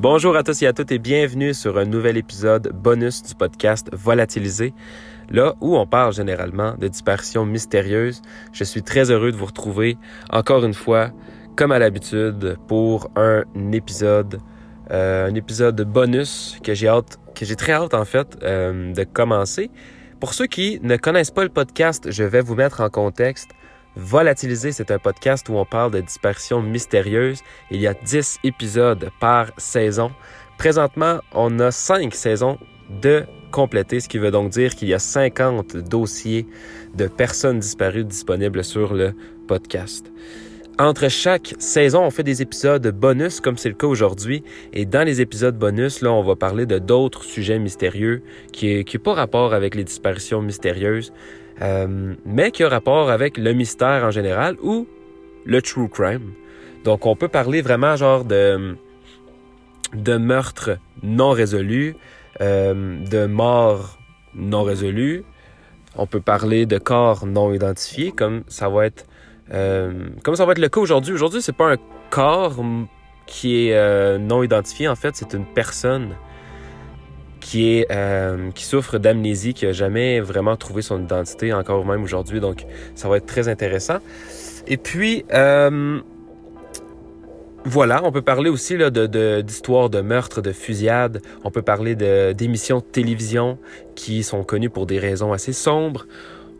Bonjour à tous et à toutes et bienvenue sur un nouvel épisode bonus du podcast Volatilisé, là où on parle généralement de disparitions mystérieuses. Je suis très heureux de vous retrouver encore une fois, comme à l'habitude, pour un épisode, euh, un épisode bonus que j'ai hâte, que j'ai très hâte en fait euh, de commencer. Pour ceux qui ne connaissent pas le podcast, je vais vous mettre en contexte. Volatiliser, c'est un podcast où on parle de disparitions mystérieuses. Il y a 10 épisodes par saison. Présentement, on a 5 saisons de compléter, ce qui veut donc dire qu'il y a 50 dossiers de personnes disparues disponibles sur le podcast. Entre chaque saison, on fait des épisodes bonus, comme c'est le cas aujourd'hui. Et dans les épisodes bonus, là, on va parler de d'autres sujets mystérieux qui n'ont pas rapport avec les disparitions mystérieuses, euh, mais qui ont rapport avec le mystère en général ou le true crime. Donc, on peut parler vraiment genre de, de meurtres non résolus, euh, de morts non résolues. On peut parler de corps non identifiés, comme ça va être euh, comme ça va être le cas aujourd'hui. Aujourd'hui, c'est pas un corps qui est euh, non identifié. En fait, c'est une personne qui est euh, qui souffre d'amnésie, qui a jamais vraiment trouvé son identité, encore même aujourd'hui. Donc, ça va être très intéressant. Et puis, voilà, on peut parler aussi là, de, d'histoires de, meurtres, de fusillades. On peut parler de, d'émissions de télévision qui sont connues pour des raisons assez sombres.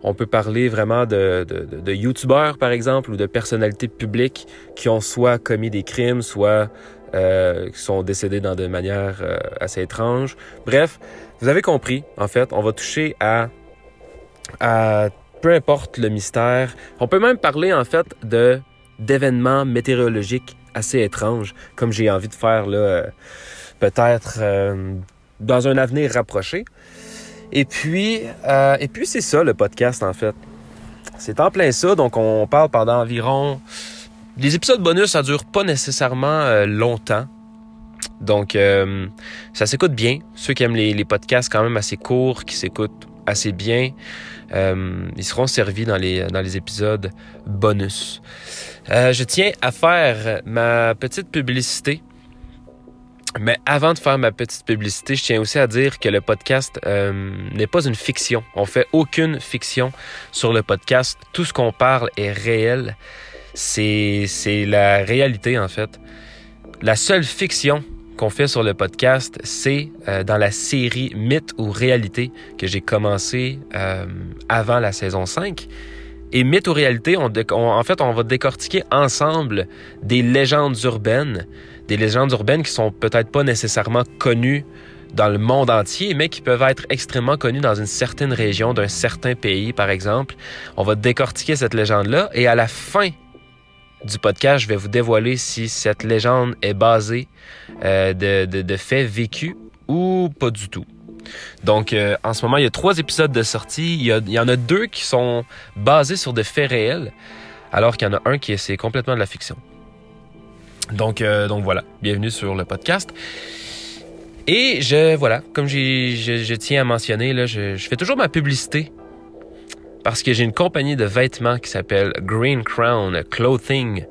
On peut parler vraiment de, de, de, youtubeurs, par exemple, ou de personnalités publiques qui ont soit commis des crimes, soit euh, qui sont décédés dans de manière euh, assez étrange. Bref, vous avez compris, en fait, on va toucher à, à peu importe le mystère. On peut même parler, en fait, de d'événements météorologiques assez étranges, comme j'ai envie de faire là, euh, peut-être euh, dans un avenir rapproché. Et puis, euh, et puis c'est ça le podcast en fait. C'est en plein ça, donc on parle pendant environ. Les épisodes bonus, ça dure pas nécessairement euh, longtemps. Donc, euh, ça s'écoute bien. Ceux qui aiment les, les, podcasts quand même assez courts, qui s'écoutent assez bien, ils seront servis dans les, dans les épisodes bonus. je tiens à faire ma petite publicité mais avant de faire ma petite publicité, je tiens aussi à dire que le podcast euh, n'est pas une fiction. On fait aucune fiction sur le podcast. Tout ce qu'on parle est réel. C'est, c'est la réalité, en fait. La seule fiction qu'on fait sur le podcast, c'est euh, dans la série Mythe ou Réalité que j'ai commencé euh, avant la saison 5. Et Mythe ou Réalité, on, on, en fait, on va décortiquer ensemble des légendes urbaines des légendes urbaines qui sont peut-être pas nécessairement connues dans le monde entier, mais qui peuvent être extrêmement connues dans une certaine région, d'un certain pays, par exemple. On va décortiquer cette légende-là et à la fin du podcast, je vais vous dévoiler si cette légende est basée euh, de, de, de, faits vécus ou pas du tout. Donc, euh, en ce moment, il y a trois épisodes de sortie. Il y, a, il y en a deux qui sont basés sur des faits réels, alors qu'il y en a un qui est, complètement de la fiction. Donc, euh, donc voilà, bienvenue sur le podcast. Et je, voilà, comme je, tiens à mentionner, je fais toujours ma publicité parce que j'ai une compagnie de vêtements qui s'appelle Green Crown Clothing.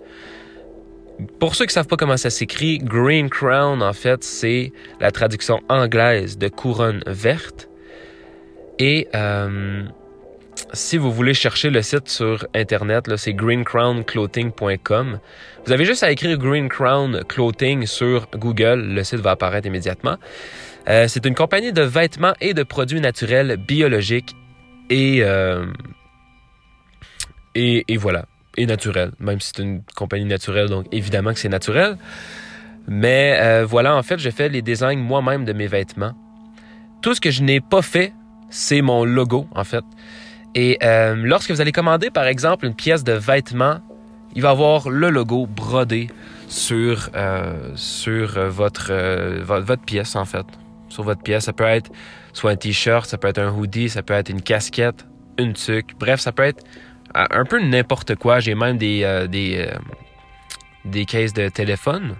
Pour ceux qui savent pas comment ça s'écrit, Green Crown, en fait, c'est la traduction anglaise de couronne verte. Et euh, si vous voulez chercher le site sur Internet, c'est greencrownclothing.com. Vous avez juste à écrire Green Crown Clothing sur Google. Le site va apparaître immédiatement. Euh, c'est une compagnie de vêtements et de produits naturels biologiques et, euh, et, et, voilà, et naturels. Même si c'est une compagnie naturelle, donc évidemment que c'est naturel. Mais euh, voilà, en fait, je fais les designs moi-même de mes vêtements. Tout ce que je n'ai pas fait, c'est mon logo, en fait. Et euh, lorsque vous allez commander, par exemple, une pièce de vêtement, il va avoir le logo brodé sur, euh, sur euh, votre, votre, pièce, en fait. Sur votre pièce, ça peut être soit un t-shirt, ça peut être un hoodie, ça peut être une casquette, une tuque. Bref, ça peut être un peu n'importe quoi. J'ai même des, des, des cases de téléphone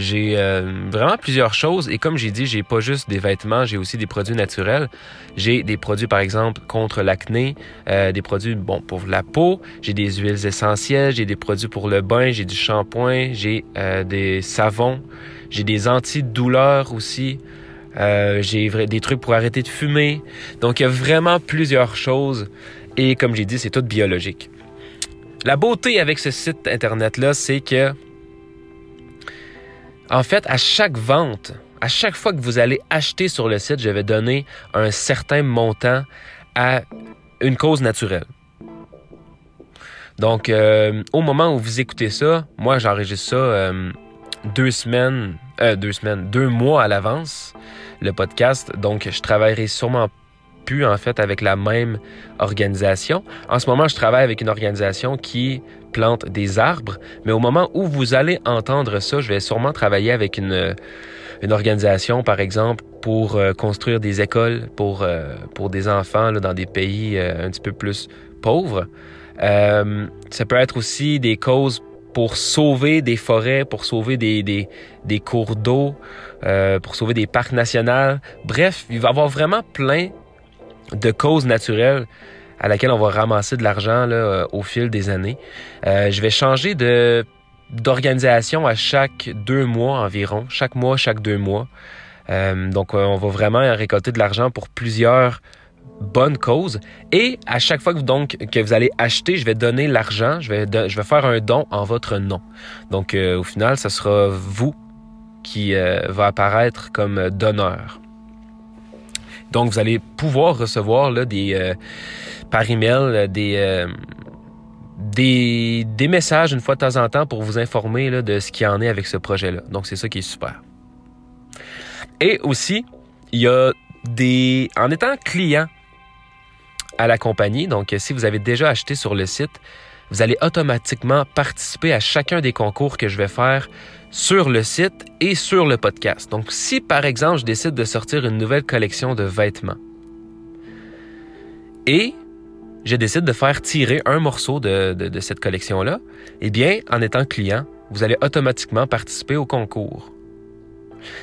j'ai euh, vraiment plusieurs choses et comme j'ai dit, j'ai pas juste des vêtements, j'ai aussi des produits naturels. J'ai des produits par exemple contre l'acné, euh, des produits bon pour la peau, j'ai des huiles essentielles, j'ai des produits pour le bain, j'ai du shampoing, j'ai euh, des savons, J'ai des antidouleurs aussi. J'ai des trucs pour arrêter de fumer. Donc, il y a vraiment plusieurs choses. Et comme j'ai dit, c'est tout biologique. La beauté avec ce site Internet-là, c'est que, en fait, à chaque vente, à chaque fois que vous allez acheter sur le site, je vais donner un certain montant à une cause naturelle. Donc, euh, au moment où vous écoutez ça, moi, j'enregistre ça euh, deux semaines, euh, deux semaines, deux mois à l'avance, le podcast. Donc, je travaillerai sûrement plus, en fait, avec la même organisation. En ce moment, je travaille avec une organisation qui plante des arbres, mais au moment où vous allez entendre ça, je vais sûrement travailler avec une, une organisation, par exemple, pour construire des écoles pour, pour des enfants là, dans des pays un petit peu plus pauvres. Euh, ça peut être aussi des causes pour sauver des forêts, pour sauver des, des, des cours d'eau, euh, pour sauver des parcs nationaux. Bref, il va y avoir vraiment plein de causes naturelles à laquelle on va ramasser de l'argent là, euh, au fil des années. Euh, je vais changer de d'organisation à chaque deux mois environ, chaque mois, chaque deux mois. Euh, donc, on va vraiment récolter de l'argent pour plusieurs bonne cause. Et à chaque fois que, donc, que vous allez acheter, je vais donner l'argent, je vais, je vais faire un don en votre nom. Donc, euh, au final, ce sera vous qui euh, va apparaître comme donneur. Donc, vous allez pouvoir recevoir là, des, euh, par email des, des, des, messages une fois de temps en temps pour vous informer de ce qu'il y en est avec ce projet-là. Donc, c'est ça qui est super. Et aussi, il y a des... En étant client à la compagnie. Donc, si vous avez déjà acheté sur le site, vous allez automatiquement participer à chacun des concours que je vais faire sur le site et sur le podcast. Donc, si par exemple, je décide de sortir une nouvelle collection de vêtements et je décide de faire tirer un morceau de, cette collection-là, eh bien, en étant client, vous allez automatiquement participer au concours.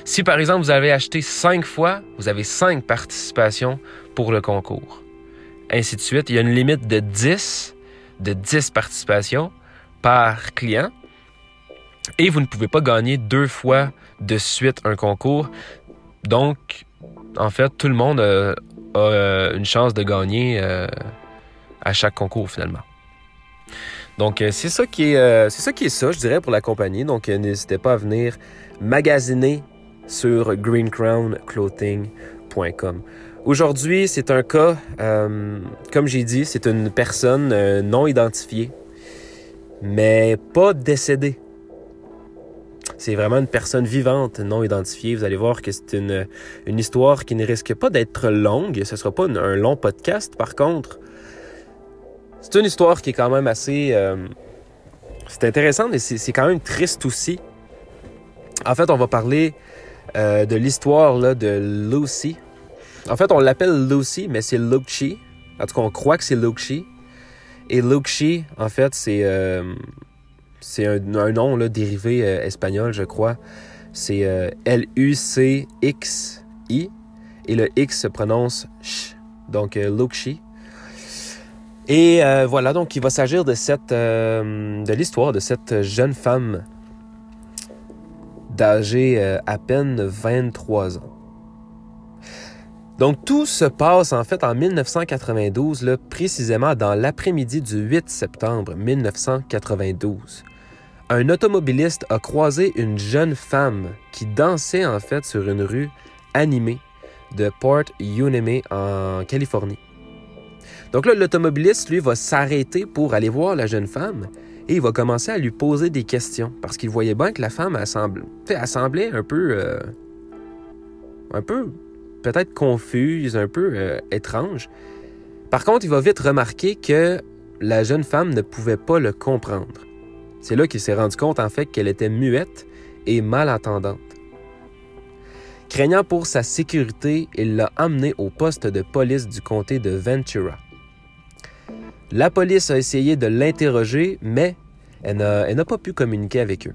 Si par exemple vous avez acheté cinq fois, vous avez cinq participations pour le concours ainsi de suite. Il y a une limite de 10, de 10 participations par client. Et vous ne pouvez pas gagner deux fois de suite un concours. Donc, en fait, tout le monde a, euh, une chance de gagner euh, à chaque concours finalement. Donc, euh, c'est ça qui est, c'est ça qui est ça, je dirais, pour la compagnie. Donc, n'hésitez pas à venir magasiner sur greencrownclothing.com. Aujourd'hui, c'est un cas, euh, comme j'ai dit, c'est une personne euh, non identifiée, mais pas décédée. C'est vraiment une personne vivante, non identifiée. Vous allez voir que c'est une, une histoire qui ne risque pas d'être longue. Ce ne sera pas un long podcast, par contre. C'est une histoire qui est quand même assez... Euh, c'est intéressant, mais c'est quand même triste aussi. En fait, on va parler de l'histoire de Lucy. En fait, on l'appelle Lucy, mais c'est Luxi. En tout cas, on croit que c'est Luxi. Et Luxi, en fait, c'est euh, un, nom là, dérivé euh, espagnol, je crois. C'est euh, L-U-C-X-I. Et le X se prononce ch. Donc, Luxi. Et voilà, donc il va s'agir de de l'histoire de cette jeune femme d'âge à peine 23 ans. Donc tout se passe en fait en 1992, là, précisément dans l'après-midi du 8 septembre 1992. Un automobiliste a croisé une jeune femme qui dansait en fait sur une rue animée de Port Unime en Californie. Donc là, l'automobiliste, lui, va s'arrêter pour aller voir la jeune femme et il va commencer à lui poser des questions parce qu'il voyait bien que la femme semblait, un peu... Euh, un peu peut-être confuse, un peu euh, étrange. Par contre, il va vite remarquer que la jeune femme ne pouvait pas le comprendre. C'est là qu'il s'est rendu compte en fait qu'elle était muette et malentendante. Craignant pour sa sécurité, il l'a emmenée au poste de police du comté de Ventura. La police a essayé de l'interroger, mais elle n'a pas pu communiquer avec eux.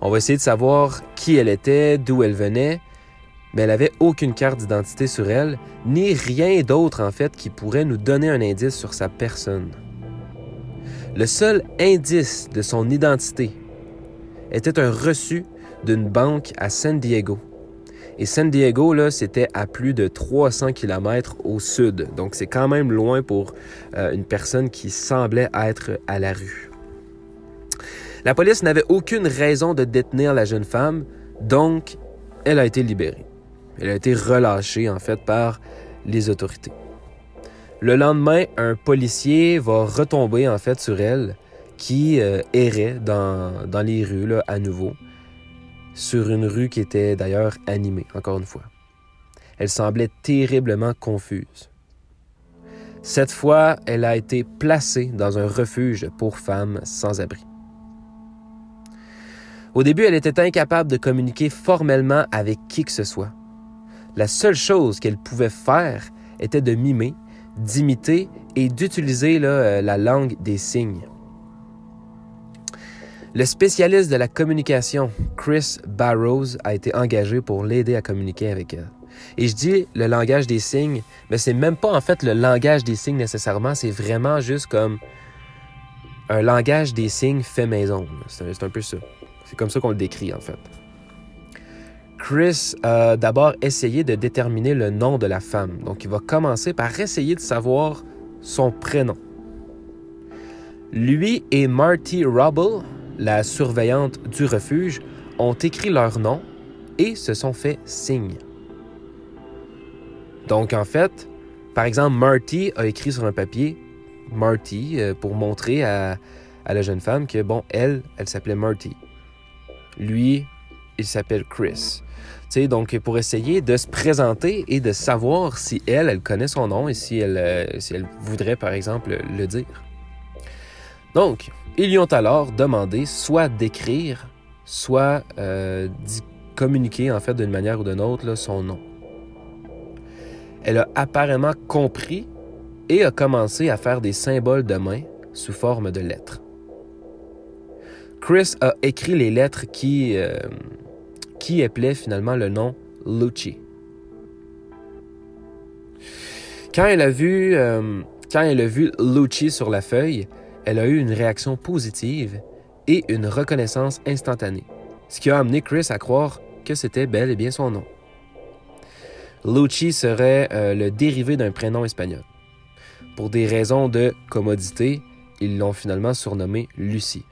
On va essayer de savoir qui elle était, d'où elle venait, mais elle n'avait aucune carte d'identité sur elle, ni rien d'autre en fait qui pourrait nous donner un indice sur sa personne. Le seul indice de son identité était un reçu d'une banque à San Diego. Et San Diego, là, c'était à plus de 300 km au sud. Donc, c'est quand même loin pour euh, une personne qui semblait être à la rue. La police n'avait aucune raison de détenir la jeune femme, donc elle a été libérée. Elle a été relâchée, en fait, par les autorités. Le lendemain, un policier va retomber, en fait, sur elle, qui euh, errait dans, dans, les rues, là, à nouveau, sur une rue qui était d'ailleurs animée, encore une fois. Elle semblait terriblement confuse. Cette fois, elle a été placée dans un refuge pour femmes sans abri. Au début, elle était incapable de communiquer formellement avec qui que ce soit. La seule chose qu'elle pouvait faire était de mimer, d'imiter et d'utiliser euh, la langue des signes. Le spécialiste de la communication, Chris Barrows, a été engagé pour l'aider à communiquer avec elle. Et je dis le langage des signes, mais c'est même pas en fait le langage des signes nécessairement, c'est vraiment juste comme un langage des signes fait maison. C'est un peu ça. C'est comme ça qu'on le décrit en fait. Chris a d'abord essayé de déterminer le nom de la femme. Donc il va commencer par essayer de savoir son prénom. Lui et Marty Rubble, la surveillante du refuge, ont écrit leur nom et se sont fait signe. Donc en fait, par exemple, Marty a écrit sur un papier Marty euh, pour montrer à, la jeune femme que, bon, elle, elle s'appelait Marty. Lui, il s'appelle Chris. sais, donc, pour essayer de se présenter et de savoir si elle, elle connaît son nom et si elle, euh, si elle voudrait, par exemple, le dire. Donc, ils lui ont alors demandé soit d'écrire, soit euh, d'y communiquer, en fait, d'une manière ou d'une autre, son nom. Elle a apparemment compris et a commencé à faire des symboles de main sous forme de lettres. Chris a écrit les lettres qui, euh, appelaient finalement le nom Lucci. Quand elle a vu, euh, quand elle a vu Lucci sur la feuille, elle a eu une réaction positive et une reconnaissance instantanée, ce qui a amené Chris à croire que c'était bel et bien son nom. Lucci serait euh, le dérivé d'un prénom espagnol. Pour des raisons de commodité, ils l'ont finalement surnommé Lucie.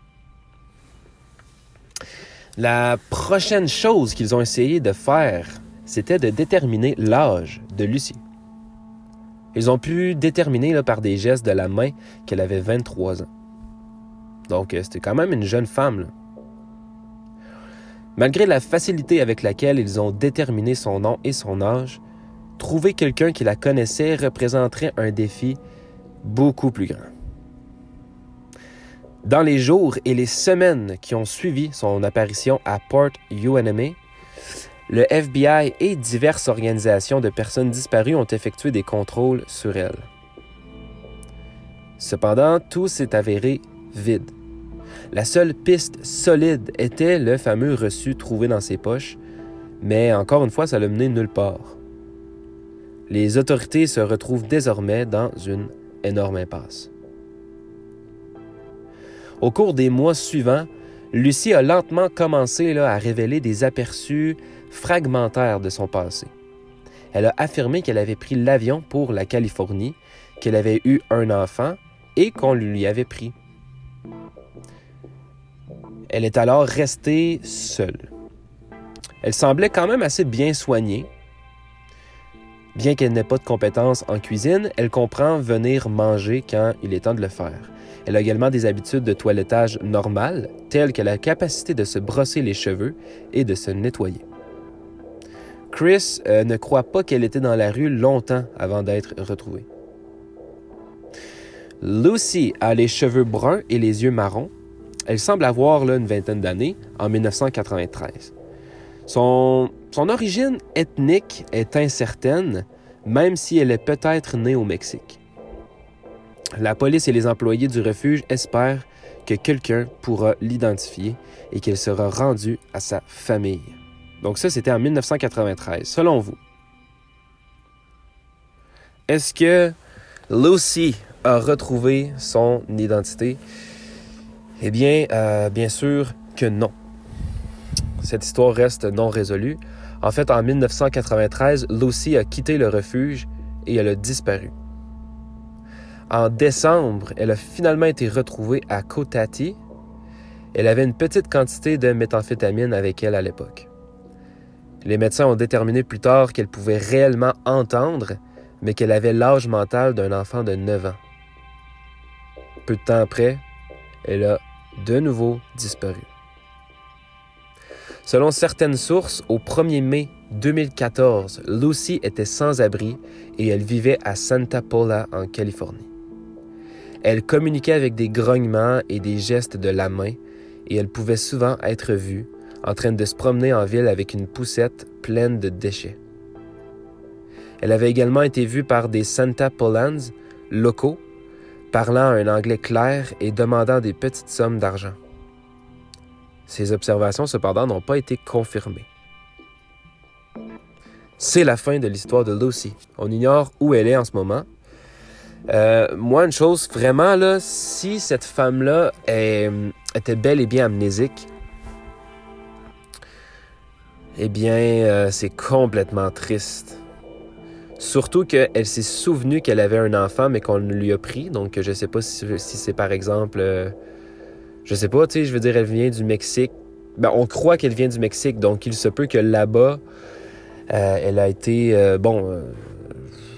La prochaine chose qu'ils ont essayé de faire, c'était de déterminer l'âge de Lucie. Ils ont pu déterminer par des gestes de la main qu'elle avait 23 ans. Donc, euh, c'était quand même une jeune femme. Malgré la facilité avec laquelle ils ont déterminé son nom et son âge, trouver quelqu'un qui la connaissait représenterait un défi beaucoup plus grand. Dans les jours et les semaines qui ont suivi son apparition à Port UNMA, le FBI et diverses organisations de personnes disparues ont effectué des contrôles sur elle. Cependant, tout s'est avéré vide. La seule piste solide était le fameux reçu trouvé dans ses poches, mais encore une fois, ça l'a mené nulle part. Les autorités se retrouvent désormais dans une énorme impasse. Au cours des mois suivants, Lucie a lentement commencé à révéler des aperçus fragmentaires de son passé. Elle a affirmé qu'elle avait pris l'avion pour la Californie, qu'elle avait eu un enfant et qu'on lui avait pris. Elle est alors restée seule. Elle semblait quand même assez bien soignée. Bien qu'elle n'ait pas de compétences en cuisine, elle comprend venir manger quand il est temps de le faire. Elle a également des habitudes de toilettage normales, telles que la capacité de se brosser les cheveux et de se nettoyer. Chris euh, ne croit pas qu'elle était dans la rue longtemps avant d'être retrouvée. Lucy a les cheveux bruns et les yeux marrons. Elle semble avoir là, une vingtaine d'années, en 1993. Son, son origine ethnique est incertaine, même si elle est peut-être née au Mexique. La police et les employés du refuge espèrent que quelqu'un pourra l'identifier et qu'il sera rendu à sa famille. Donc ça, c'était en 1993. Selon vous, est-ce que Lucy a retrouvé son identité? Eh bien, euh, bien sûr que non. cette histoire reste non résolue. En fait, en 1993, Lucy a quitté le refuge et elle a disparu. En décembre, elle a finalement été retrouvée à Kotati. Elle avait une petite quantité de méthamphétamine avec elle à l'époque. Les médecins ont déterminé plus tard qu'elle pouvait réellement entendre, mais qu'elle avait l'âge mental d'un enfant de 9 ans. Peu de temps après, elle a de nouveau disparu. Selon certaines sources, au 1er mai 2014, Lucy était sans abri et elle vivait à Santa Paula en Californie. Elle communiquait avec des grognements et des gestes de la main et elle pouvait souvent être vue en train de se promener en ville avec une poussette pleine de déchets. Elle avait également été vue par des Santa Paulans locaux parlant un anglais clair et demandant des petites sommes d'argent. Ces observations, cependant, n'ont pas été confirmées. C'est la fin de l'histoire de Lucy. On ignore où elle est en ce moment. Euh, moi, une chose, vraiment, là, si cette femme-là était bel et bien amnésique, eh bien, euh, c'est complètement triste. Surtout qu'elle s'est souvenue qu'elle avait un enfant, mais qu'on lui a pris. Donc, je sais pas si, c'est par exemple. Euh, je sais pas, tu sais, je veux dire, elle vient du Mexique. Ben, on croit qu'elle vient du Mexique, donc il se peut que là-bas, euh, elle a été. Euh, bon,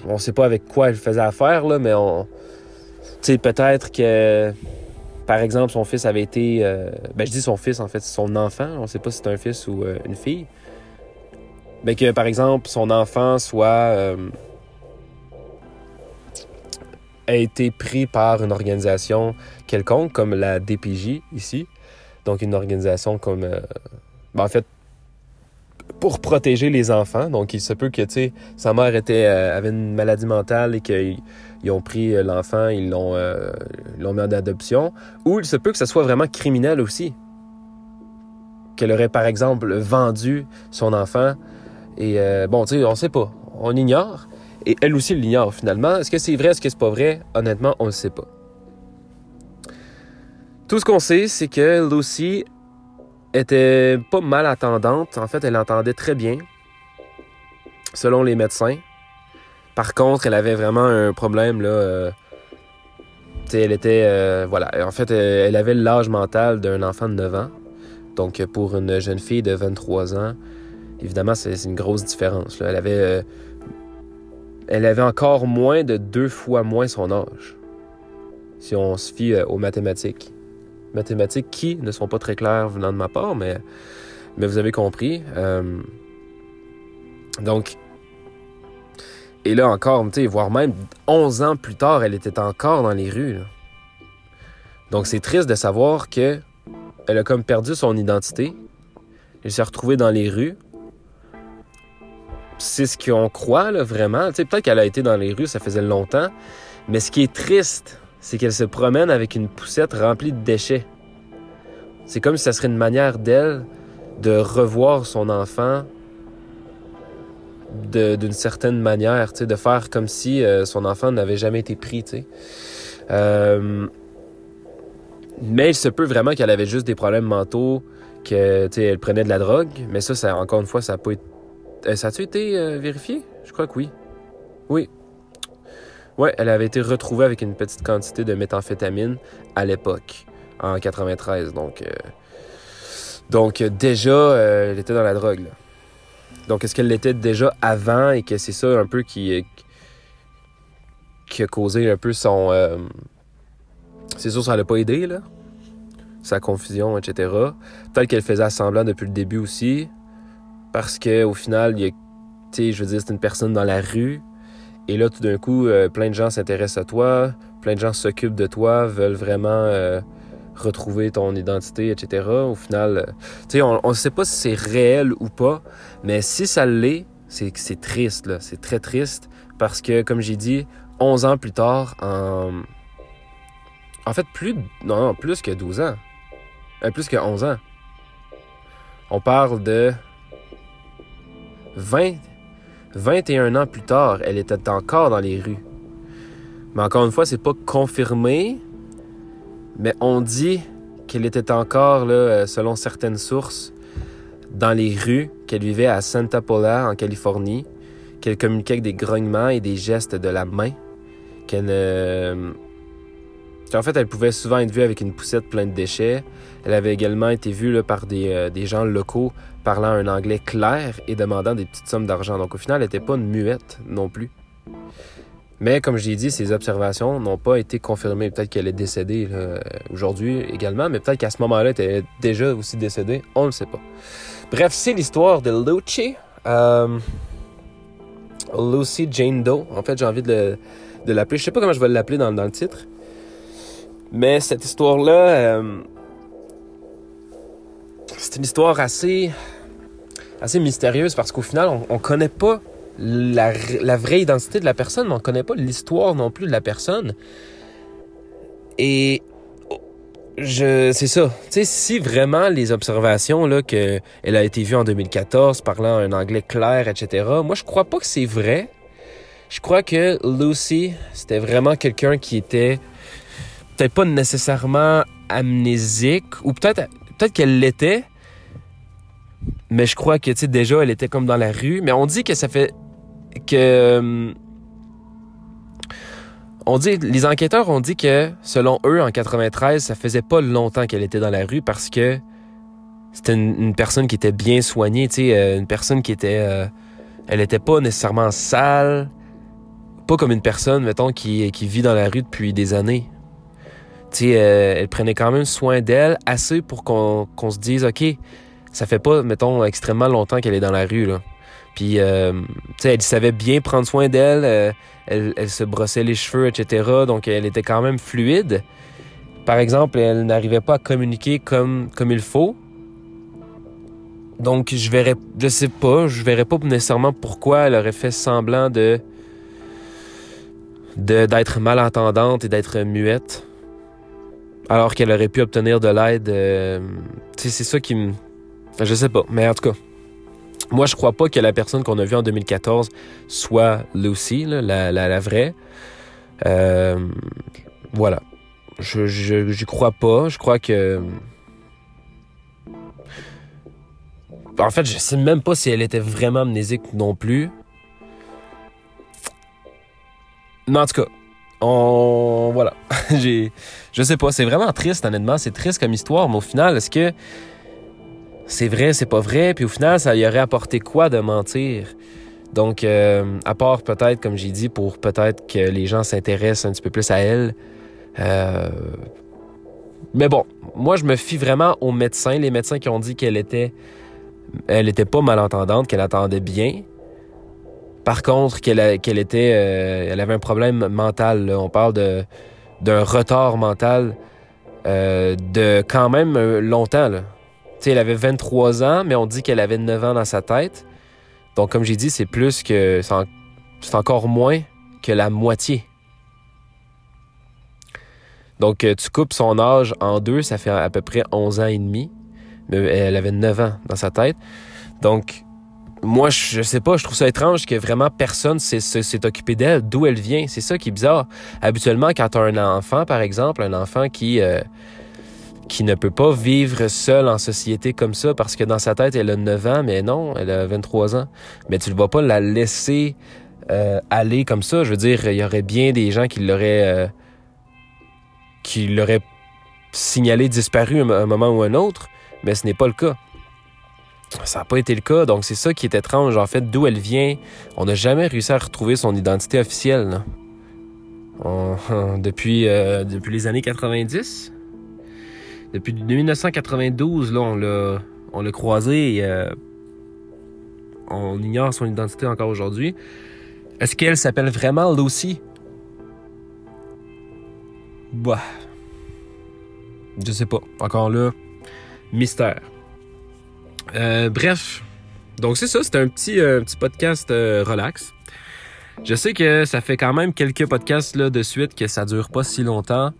on sait pas avec quoi elle faisait affaire, là, mais on. Tu sais, peut-être que. Par exemple, son fils avait été. ben, je dis son fils, en fait, son enfant. On sait pas si c'est un fils ou une fille mais que par exemple son enfant soit euh, a été pris par une organisation quelconque comme la DPJ ici, donc une organisation comme euh, ben, en fait pour protéger les enfants. Donc il se peut que tu sa mère était euh, avait une maladie mentale et qu'ils ont pris l'enfant, ils l'ont mis en adoption, ou il se peut que ce soit vraiment criminel aussi. Qu'elle aurait par exemple vendu son enfant et euh, bon, tu sais, on sait pas. On ignore. Et elle aussi l'ignore finalement. Est-ce que c'est vrai, est-ce que c'est pas vrai? Honnêtement, on ne sait pas. Tout ce qu'on sait, c'est que Lucy était pas mal attendante. En fait, elle entendait très bien, selon les médecins. Par contre, elle avait vraiment un problème, là. Euh, elle était. Euh, voilà. En fait, elle avait l'âge mental d'un enfant de 9 ans. Donc, pour une jeune fille de 23 ans, évidemment, c'est une grosse différence. Elle avait. Euh, elle avait encore moins de deux fois moins son âge. Si on se fie euh, aux mathématiques. Mathématiques qui ne sont pas très claires venant de ma part, mais, mais vous avez compris. Euh, donc, et là encore, voire même 11 ans plus tard, elle était encore dans les rues. Donc c'est triste de savoir que elle a comme perdu son identité. Elle s'est retrouvée dans les rues c'est ce qu'on croit, là, vraiment. peut-être qu'elle a été dans les rues, ça faisait longtemps. Mais ce qui est triste, c'est qu'elle se promène avec une poussette remplie de déchets. C'est comme si ça serait une manière d'elle de revoir son enfant d'une certaine manière, de faire comme si euh, son enfant n'avait jamais été pris. Euh, mais il se peut vraiment qu'elle avait juste des problèmes mentaux, qu'elle prenait de la drogue. Mais ça, ça encore une fois, ça n'a pas été euh, ça a-tu été euh, vérifié? Je crois que oui. Oui. Ouais, elle avait été retrouvée avec une petite quantité de méthamphétamine à l'époque, en 93. Donc, euh, donc déjà, elle était dans la drogue. Donc, est-ce qu'elle l'était déjà avant et que c'est ça un peu qui, qui a causé un peu son. c'est sûr, ça l'a pas aidé, là. Sa confusion, etc. Peut-être qu'elle faisait semblant depuis le début aussi. Parce qu'au final, il y je veux dire, c'est une personne dans la rue. Et là, tout d'un coup, euh, plein de gens s'intéressent à toi, plein de gens s'occupent de toi, veulent vraiment euh, retrouver ton identité, etc. Au final, euh, tu sais, on ne sait pas si c'est réel ou pas, mais si ça l'est, c'est triste, là. C'est très triste parce que, comme j'ai dit, 11 ans plus tard, en... En fait, plus, non, plus que 12 ans. plus que 11 ans. On parle de 20, 21 ans plus tard, elle était encore dans les rues. Mais encore une fois, c'est pas confirmé, mais on dit qu'elle était encore, euh, selon certaines sources, dans les rues, qu'elle vivait à Santa Paula, en Californie, qu'elle communiquait avec des grognements et des gestes de la main, qu'elle ne... En fait, elle pouvait souvent être vue avec une poussette pleine de déchets. Elle avait également été vue par euh, des, gens locaux parlant un anglais clair et demandant des petites sommes d'argent. Donc au final, elle n'était pas une muette non plus. Mais comme je dit, ces observations n'ont pas été confirmées. Peut-être qu'elle est décédée aujourd'hui également, mais peut-être qu'à ce moment-là, elle était déjà aussi décédée. On ne le sait pas. Bref, c'est l'histoire de Lucy. Euh, Lucy Jane Doe. En fait, j'ai envie de, l'appeler. Je sais pas comment je vais l'appeler dans, le titre. Mais cette histoire-là, euh, c'est une histoire assez, assez mystérieuse parce qu'au final, on, connaît pas la, vraie identité de la personne, mais on connaît pas l'histoire non plus de la personne. Et je c'est ça. Tu sais, si vraiment les observations là que elle a été vue en 2014 parlant un anglais clair, etc. Moi, je crois pas que c'est vrai. Je crois que Lucy, c'était vraiment quelqu'un qui était peut-être pas nécessairement amnésique ou peut-être peut-être qu'elle l'était. Mais je crois que tu sais déjà elle était comme dans la rue, mais on dit que ça fait que hum, on dit, les enquêteurs ont dit que, selon eux, en 93, ça faisait pas longtemps qu'elle était dans la rue parce que c'était une, personne qui était bien soignée, tu euh, une personne qui était, euh, elle était pas nécessairement sale, pas comme une personne, mettons, qui, qui vit dans la rue depuis des années. Tu euh, elle prenait quand même soin d'elle assez pour qu'on se dise, ok, ça fait pas, mettons, extrêmement longtemps qu'elle est dans la rue là. Puis, euh, tu sais, elle savait bien prendre soin d'elle. Euh, elle, se brossait les cheveux, etc. Donc, elle était quand même fluide. Par exemple, elle n'arrivait pas à communiquer comme, comme il faut. Donc, je verrais, je sais pas, je verrais pas nécessairement pourquoi elle aurait fait semblant de d'être malentendante et d'être muette, alors qu'elle aurait pu obtenir de l'aide. Euh, c'est ça qui me, je sais pas, mais en tout cas, moi, je crois pas que la personne qu'on a vue en 2014 soit Lucy, la, vraie. Euh, voilà. Je, je, crois pas. Je crois que. En fait, je sais même pas si elle était vraiment amnésique non plus. Mais en tout cas, on. Voilà. Je sais pas. C'est vraiment triste, honnêtement. C'est triste comme histoire, mais au final, est-ce que c'est vrai, c'est pas vrai, puis au final, ça y aurait apporté quoi de mentir? Donc, euh, à part peut-être, comme j'ai dit, pour peut-être que les gens s'intéressent un petit peu plus à elle. Euh, mais bon, moi, je me fie vraiment aux médecins, les médecins qui ont dit qu'elle était, elle était pas malentendante, qu'elle attendait bien. Par contre, qu'elle qu'elle était, euh, elle avait un problème mental. On parle d'un retard mental de quand même longtemps. Elle avait 23 ans, mais on dit qu'elle avait 9 ans dans sa tête. Donc, comme j'ai dit, c'est plus que. C'est encore moins que la moitié. Donc, euh, tu coupes son âge en deux, ça fait à peu près 11 ans et demi. Mais elle avait 9 ans dans sa tête. Donc, moi, je sais pas, je trouve ça étrange que vraiment personne s'est occupé d'elle, d'où elle vient. C'est ça qui est bizarre. Habituellement, quand tu as un enfant, par exemple, un enfant qui, euh, qui ne peut pas vivre seule en société comme ça parce que dans sa tête, elle a 9 ans, mais non, elle a 23 ans. Mais tu ne vas pas la laisser euh, aller comme ça. Je veux dire, il y aurait bien des gens qui l'auraient euh, qui l'auraient signalé disparu à un moment ou un autre, mais ce n'est pas le cas. Ça n'a pas été le cas, donc c'est ça qui est étrange. En fait, d'où elle vient, on n'a jamais réussi à retrouver son identité officielle. depuis, euh, depuis les années 90. Depuis 1992, là, on l'a, on croisé et euh, on ignore son identité encore aujourd'hui. Est-ce qu'elle s'appelle vraiment Lucy? Bah. Je sais pas. Encore là, mystère. Euh, bref. Donc c'est ça, c'est un petit, euh, podcast relax. Je sais que ça fait quand même quelques podcasts de suite que ça dure pas si longtemps.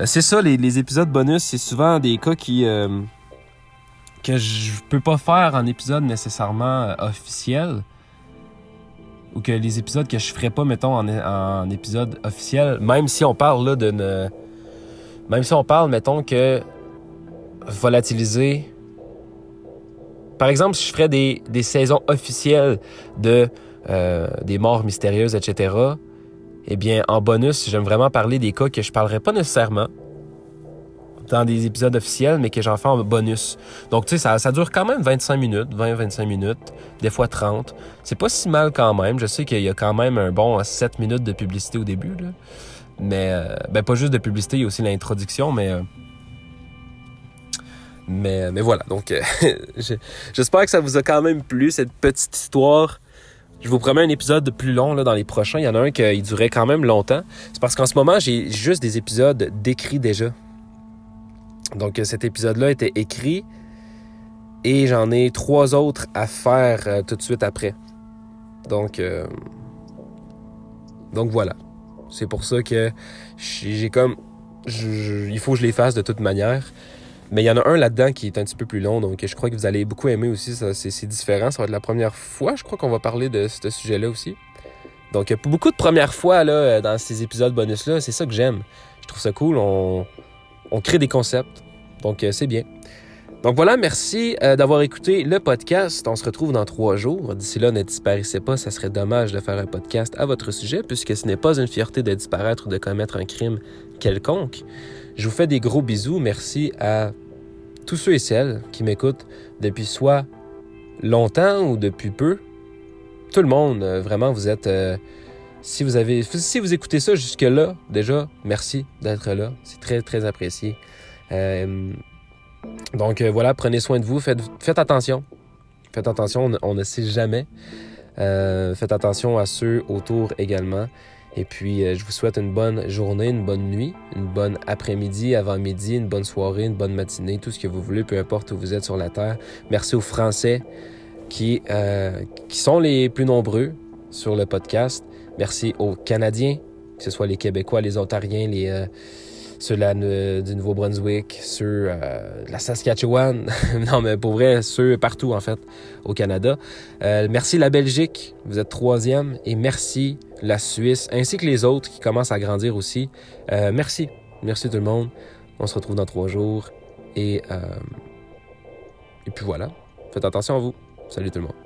Euh, c'est ça, les, épisodes bonus, c'est souvent des cas qui euh, que je peux pas faire en épisode nécessairement euh, officiel. Ou que les épisodes que je ferais pas, mettons, en, épisode officiel, même si on parle là de Même si on parle, mettons, que volatiliser Par exemple, si je ferais des, des saisons officielles de des morts mystérieuses, etc., eh bien, en bonus, j'aime vraiment parler des cas que je parlerai pas nécessairement dans des épisodes officiels, mais que j'en fais en bonus. Donc, tu sais, ça, dure quand même 25 minutes, 20-25 minutes, des fois 30. C'est pas si mal quand même. Je sais qu'il y a quand même un bon 7 minutes de publicité au début, là. Mais, euh, ben, pas juste de publicité, il y a aussi l'introduction, mais... Euh, mais, mais voilà, donc euh, j'espère que ça vous a quand même plu, cette petite histoire. Je vous promets un épisode plus long là, dans les prochains. Il y en a un qui durait quand même longtemps. C'est parce qu'en ce moment, j'ai juste des épisodes décrits déjà. Donc cet épisode-là était écrit et j'en ai trois autres à faire euh, tout de suite après. Donc, euh, donc voilà. C'est pour ça que j'ai comme... il faut que je les fasse de toute manière. Mais il y en a un là-dedans qui est un petit peu plus long, donc je crois que vous allez beaucoup aimer aussi. C'est différent. Ça va être la première fois, je crois, qu'on va parler de ce sujet-là aussi. Donc, beaucoup de premières fois là, dans ces épisodes bonus-là. C'est ça que j'aime. Je trouve ça cool. On, on crée des concepts. Donc, euh, c'est bien. Donc voilà, merci euh, d'avoir écouté le podcast. On se retrouve dans trois jours. D'ici là, ne disparaissez pas. Ça serait dommage de faire un podcast à votre sujet, puisque ce n'est pas une fierté de disparaître ou de commettre un crime quelconque. Je vous fais des gros bisous. Merci à tous ceux et celles qui m'écoutent depuis soit longtemps ou depuis peu. Tout le monde, euh, vraiment, vous êtes... si vous avez, si vous écoutez ça jusque-là, déjà, merci d'être là. C'est très, très apprécié. Euh, donc euh, voilà, prenez soin de vous, faites, faites attention. Faites attention, on, ne sait jamais. Euh, faites attention à ceux autour également. Et puis, je vous souhaite une bonne journée, une bonne nuit, une bonne après-midi, avant-midi, une bonne soirée, une bonne matinée, tout ce que vous voulez, peu importe où vous êtes sur la Terre. Merci aux Français qui, qui sont les plus nombreux sur le podcast. Merci aux Canadiens, que ce soit les Québécois, les Ontariens, les ceux là, du Nouveau-Brunswick, ceux euh, de la Saskatchewan, non mais pour vrai, ceux partout en fait au Canada. Euh, merci la Belgique, vous êtes troisième, et merci la Suisse, ainsi que les autres qui commencent à grandir aussi. Euh, merci, merci tout le monde. On se retrouve dans trois jours et et puis voilà. Faites attention à vous. Salut tout le monde.